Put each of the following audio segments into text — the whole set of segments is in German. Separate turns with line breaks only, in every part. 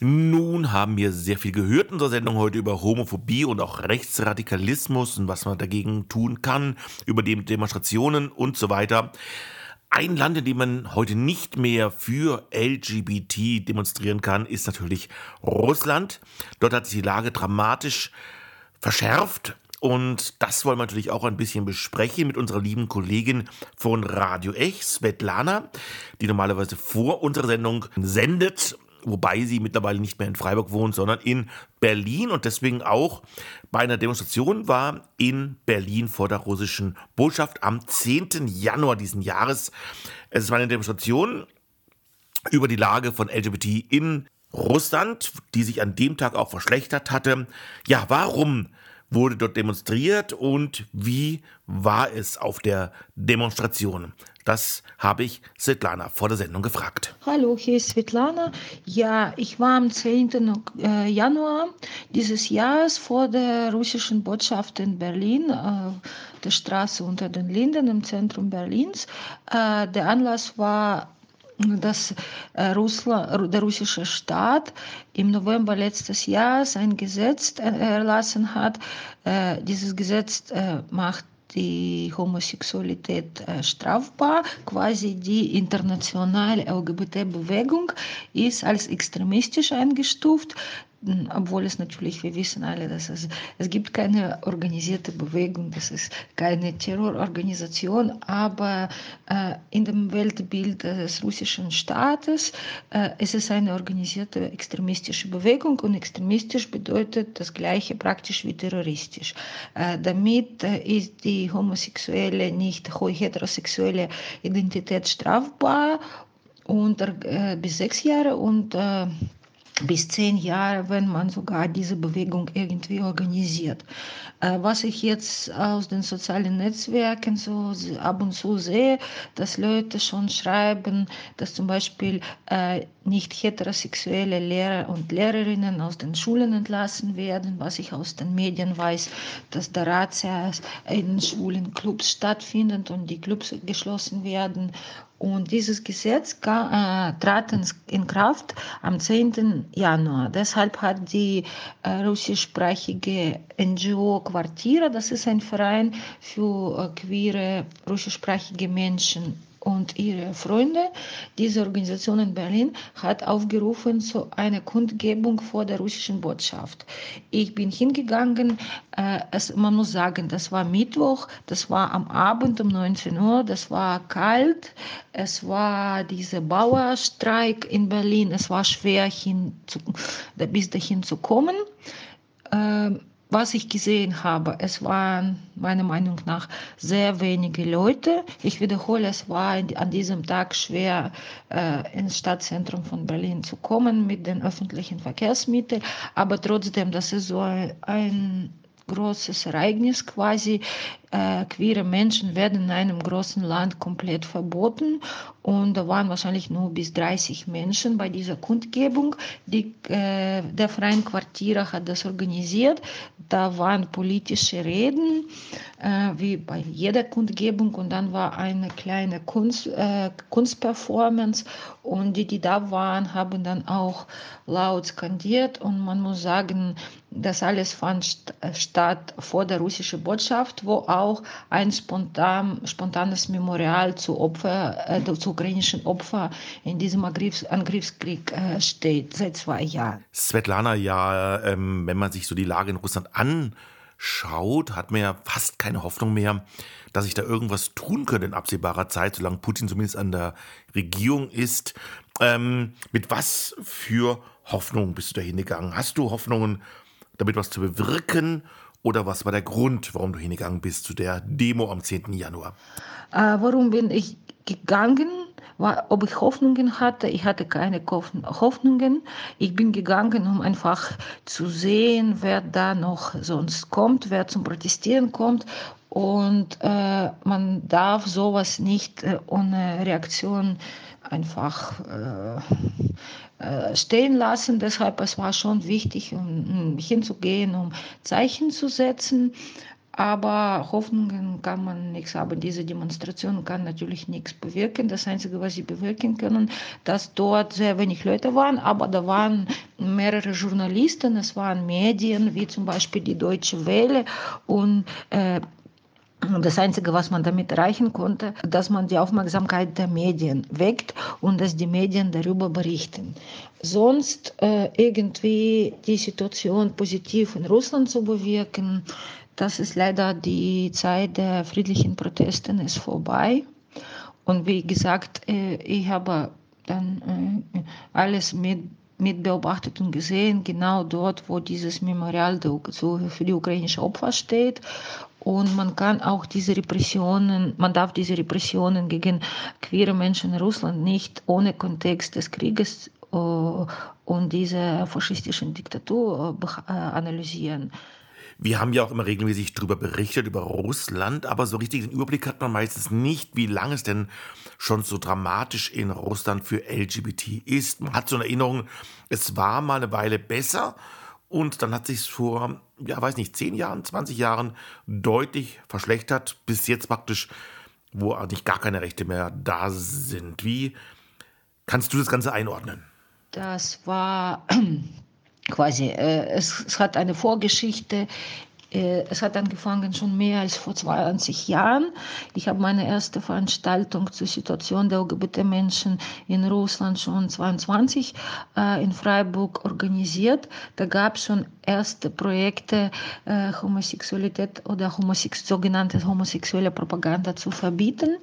Nun haben wir sehr viel gehört in unserer Sendung heute über Homophobie und auch Rechtsradikalismus und was man dagegen tun kann, über die Demonstrationen und so weiter. Ein Land, in dem man heute nicht mehr für LGBT demonstrieren kann, ist natürlich Russland. Dort hat sich die Lage dramatisch verschärft. Und das wollen wir natürlich auch ein bisschen besprechen mit unserer lieben Kollegin von Radio Ech, Svetlana, die normalerweise vor unserer Sendung sendet wobei sie mittlerweile nicht mehr in Freiburg wohnt, sondern in Berlin und deswegen auch bei einer Demonstration war in Berlin vor der russischen Botschaft am 10. Januar diesen Jahres. Es war eine Demonstration über die Lage von LGBT in Russland, die sich an dem Tag auch verschlechtert hatte. Ja, warum wurde dort demonstriert und wie war es auf der Demonstration? Das habe ich Svetlana vor der Sendung gefragt.
Hallo, hier ist Svetlana. Ja, ich war am 10. Äh, Januar dieses Jahres vor der russischen Botschaft in Berlin, äh, der Straße unter den Linden im Zentrum Berlins. Äh, der Anlass war dass Russland, der russische Staat im November letztes Jahres ein Gesetz erlassen hat. Dieses Gesetz macht die Homosexualität äh, strafbar. Quasi die internationale LGBT-Bewegung ist als extremistisch eingestuft obwohl es natürlich, wir wissen alle, dass es, es gibt keine organisierte Bewegung, das ist keine Terrororganisation, aber äh, in dem Weltbild des russischen Staates äh, ist es eine organisierte extremistische Bewegung und extremistisch bedeutet das gleiche praktisch wie terroristisch. Äh, damit ist die homosexuelle, nicht heterosexuelle Identität strafbar äh, bis sechs Jahre und bis zehn Jahre, wenn man sogar diese Bewegung irgendwie organisiert. Äh, was ich jetzt aus den sozialen Netzwerken so ab und zu sehe, dass Leute schon schreiben, dass zum Beispiel äh, nicht heterosexuelle Lehrer und Lehrerinnen aus den Schulen entlassen werden, was ich aus den Medien weiß, dass der Razzias in Schulen Clubs stattfinden und die Clubs geschlossen werden und dieses Gesetz äh, trat in Kraft am 10. Januar. Deshalb hat die äh, russischsprachige NGO Quartiere, das ist ein Verein für äh, queere russischsprachige Menschen und ihre Freunde, diese Organisation in Berlin, hat aufgerufen zu einer Kundgebung vor der russischen Botschaft. Ich bin hingegangen, äh, es, man muss sagen, das war Mittwoch, das war am Abend um 19 Uhr, das war kalt, es war dieser Bauerstreik in Berlin, es war schwer hin zu, bis dahin zu kommen. Ähm, was ich gesehen habe, es waren meiner Meinung nach sehr wenige Leute. Ich wiederhole, es war an diesem Tag schwer, äh, ins Stadtzentrum von Berlin zu kommen mit den öffentlichen Verkehrsmitteln. Aber trotzdem, das ist so ein, ein großes Ereignis quasi. Äh, queere Menschen werden in einem großen Land komplett verboten und da waren wahrscheinlich nur bis 30 Menschen bei dieser Kundgebung. Die, äh, der Freien Quartiere hat das organisiert. Da waren politische Reden, äh, wie bei jeder Kundgebung und dann war eine kleine Kunst, äh, Kunstperformance und die, die da waren, haben dann auch laut skandiert und man muss sagen, das alles fand st statt vor der russischen Botschaft, wo auch ein spontan, spontanes Memorial zu Opfer, äh, zu ukrainischen Opfern in diesem Angriffs Angriffskrieg äh, steht, seit zwei Jahren.
Svetlana, ja, ähm, wenn man sich so die Lage in Russland anschaut, hat man ja fast keine Hoffnung mehr, dass sich da irgendwas tun könnte in absehbarer Zeit, solange Putin zumindest an der Regierung ist. Ähm, mit was für Hoffnung bist du da hingegangen? Hast du Hoffnungen, damit was zu bewirken? Oder was war der Grund, warum du hingegangen bist zu der Demo am 10. Januar?
Äh, warum bin ich gegangen? War, ob ich Hoffnungen hatte, ich hatte keine Hoffnungen. Ich bin gegangen, um einfach zu sehen, wer da noch sonst kommt, wer zum Protestieren kommt. Und äh, man darf sowas nicht äh, ohne Reaktion einfach äh, stehen lassen. Deshalb es war schon wichtig, hinzugehen, um Zeichen zu setzen. aber Hoffnungen kann man nichts haben. Diese Demonstration kann natürlich nichts bewirken. Das Einzige, was sie bewirken können, dass dort sehr wenig Leute waren, aber da waren mehrere Journalisten, es waren Medien, wie zum Beispiel die Deutsche Welle und äh, das Einzige, was man damit erreichen konnte, dass man die Aufmerksamkeit der Medien weckt und dass die Medien darüber berichten. Sonst äh, irgendwie die Situation positiv in Russland zu bewirken, das ist leider die Zeit der friedlichen Protesten ist vorbei. Und wie gesagt, äh, ich habe dann äh, alles mit mit beobachtet und gesehen, genau dort, wo dieses Memorial für die ukrainischen Opfer steht. Und man kann auch diese Repressionen, man darf diese Repressionen gegen queere Menschen in Russland nicht ohne Kontext des Krieges äh, und dieser faschistischen Diktatur äh, analysieren.
Wir haben ja auch immer regelmäßig darüber berichtet, über Russland, aber so richtig den Überblick hat man meistens nicht, wie lange es denn schon so dramatisch in Russland für LGBT ist. Man hat so eine Erinnerung, es war mal eine Weile besser und dann hat sich vor, ja, weiß nicht, 10 Jahren, 20 Jahren deutlich verschlechtert, bis jetzt praktisch, wo eigentlich gar keine Rechte mehr da sind. Wie kannst du das Ganze einordnen?
Das war quasi, äh, es, es, hat eine Vorgeschichte. Äh, es hat angefangen schon mehr als vor 20 Jahren. Ich habe meine erste Veranstaltung zur Situation der LGBT-Menschen in Russland schon 22 äh, in Freiburg organisiert. Da gab es schon erste Projekte, äh, Homosexualität oder Homosex sogenannte homosexuelle Propaganda zu verbieten.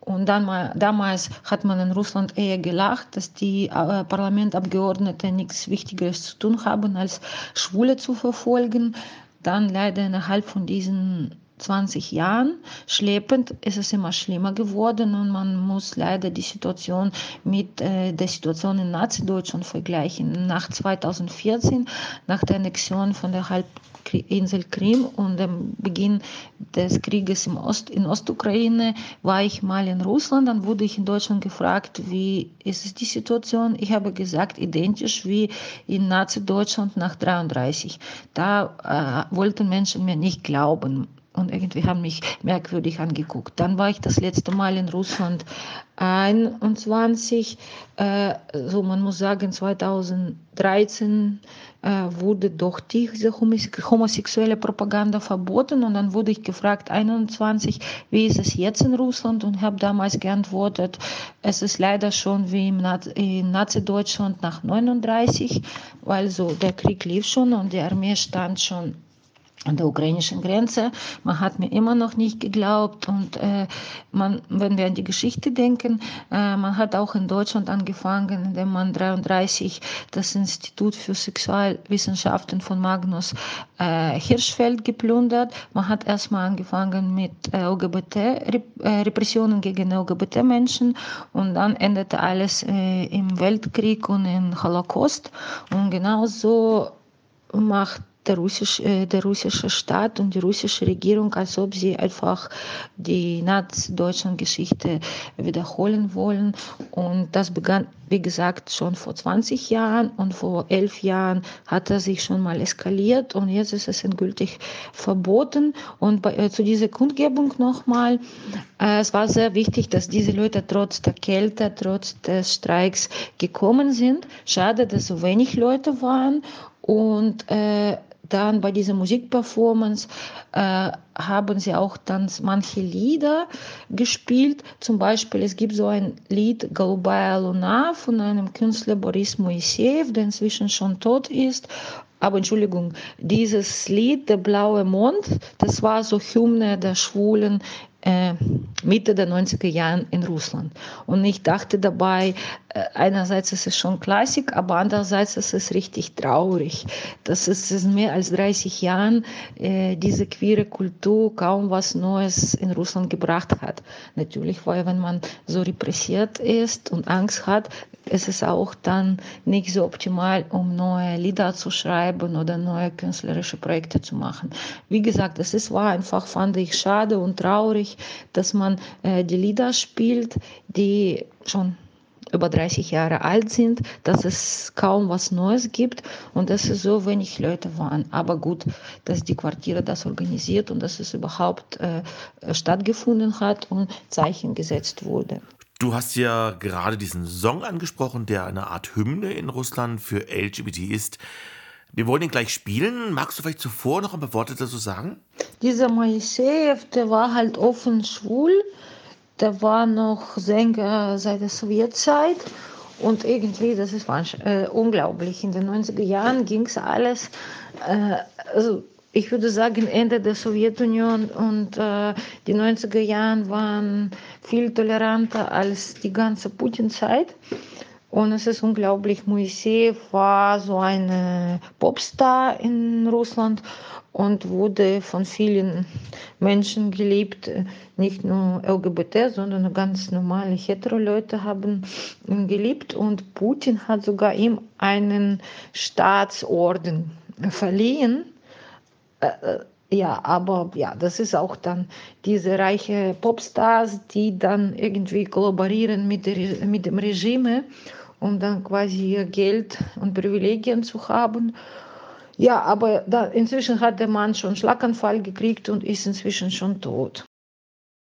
Und dann, damals hat man in Russland eher gelacht, dass die äh, Parlamentabgeordneten nichts Wichtigeres zu tun haben, als Schwule zu verfolgen. Dann leider innerhalb von diesen 20 Jahren schleppend ist es immer schlimmer geworden und man muss leider die Situation mit äh, der Situation in Nazi-Deutschland vergleichen. Nach 2014, nach der Annexion von der Halbinsel Krim und dem Beginn des Krieges im Ost, in Ostukraine, war ich mal in Russland. Dann wurde ich in Deutschland gefragt, wie ist die Situation? Ich habe gesagt, identisch wie in Nazi-Deutschland nach 33. Da äh, wollten Menschen mir nicht glauben und irgendwie haben mich merkwürdig angeguckt. Dann war ich das letzte Mal in Russland 21, äh, so man muss sagen 2013 äh, wurde doch diese homosexuelle Propaganda verboten. Und dann wurde ich gefragt 21, wie ist es jetzt in Russland? Und habe damals geantwortet, es ist leider schon wie im Nazi-Deutschland nach 39, weil so der Krieg lief schon und die Armee stand schon an der ukrainischen Grenze. Man hat mir immer noch nicht geglaubt und äh, man, wenn wir an die Geschichte denken, äh, man hat auch in Deutschland angefangen, indem man 33 das Institut für Sexualwissenschaften von Magnus äh, Hirschfeld geplündert. Man hat erstmal angefangen mit äh, LGBT, äh, gegen LGBT-Menschen und dann endete alles äh, im Weltkrieg und im Holocaust und genauso macht der, russisch, äh, der russische Staat und die russische Regierung, als ob sie einfach die Nazi-Deutschland-Geschichte wiederholen wollen. Und das begann, wie gesagt, schon vor 20 Jahren und vor elf Jahren hat er sich schon mal eskaliert und jetzt ist es endgültig verboten. Und bei, äh, zu dieser Kundgebung nochmal, äh, es war sehr wichtig, dass diese Leute trotz der Kälte, trotz des Streiks gekommen sind. Schade, dass so wenig Leute waren. Und äh, dann bei dieser Musikperformance äh, haben sie auch dann manche Lieder gespielt. Zum Beispiel, es gibt so ein Lied Голубая Luna von einem Künstler Boris Moiseev, der inzwischen schon tot ist. Aber Entschuldigung, dieses Lied, Der blaue Mond, das war so Hymne der Schwulen äh, Mitte der 90er Jahren in Russland. Und ich dachte dabei, äh, einerseits ist es schon Klassik, aber andererseits ist es richtig traurig, dass es in mehr als 30 Jahren äh, diese queere Kultur kaum was Neues in Russland gebracht hat. Natürlich, weil wenn man so repressiert ist und Angst hat, ist es auch dann nicht so optimal, um neue Lieder zu schreiben oder neue künstlerische Projekte zu machen. Wie gesagt, es war einfach, fand ich schade und traurig, dass man äh, die Lieder spielt, die schon über 30 Jahre alt sind, dass es kaum was Neues gibt und dass es so wenig Leute waren. Aber gut, dass die Quartiere das organisiert und dass es überhaupt äh, stattgefunden hat und Zeichen gesetzt wurde.
Du hast ja gerade diesen Song angesprochen, der eine Art Hymne in Russland für LGBT ist. Wir wollen ihn gleich spielen. Magst du vielleicht zuvor noch ein paar Worte dazu sagen?
Dieser Moiseev, der war halt offen schwul der war noch Sänger seit der Sowjetzeit. Und irgendwie, das ist äh, unglaublich. In den 90er Jahren ging es alles, äh, also ich würde sagen, Ende der Sowjetunion und äh, die 90er Jahre waren viel toleranter als die ganze Putin-Zeit. Und es ist unglaublich, Moiseev war so ein Popstar in Russland und wurde von vielen Menschen geliebt. Nicht nur LGBT, sondern ganz normale hetero-Leute haben ihn geliebt. Und Putin hat sogar ihm einen Staatsorden verliehen. Ja, aber ja, das ist auch dann diese reiche Popstars, die dann irgendwie kollaborieren mit, der, mit dem Regime, um dann quasi Geld und Privilegien zu haben. Ja, aber da, inzwischen hat der Mann schon Schlaganfall gekriegt und ist inzwischen schon tot.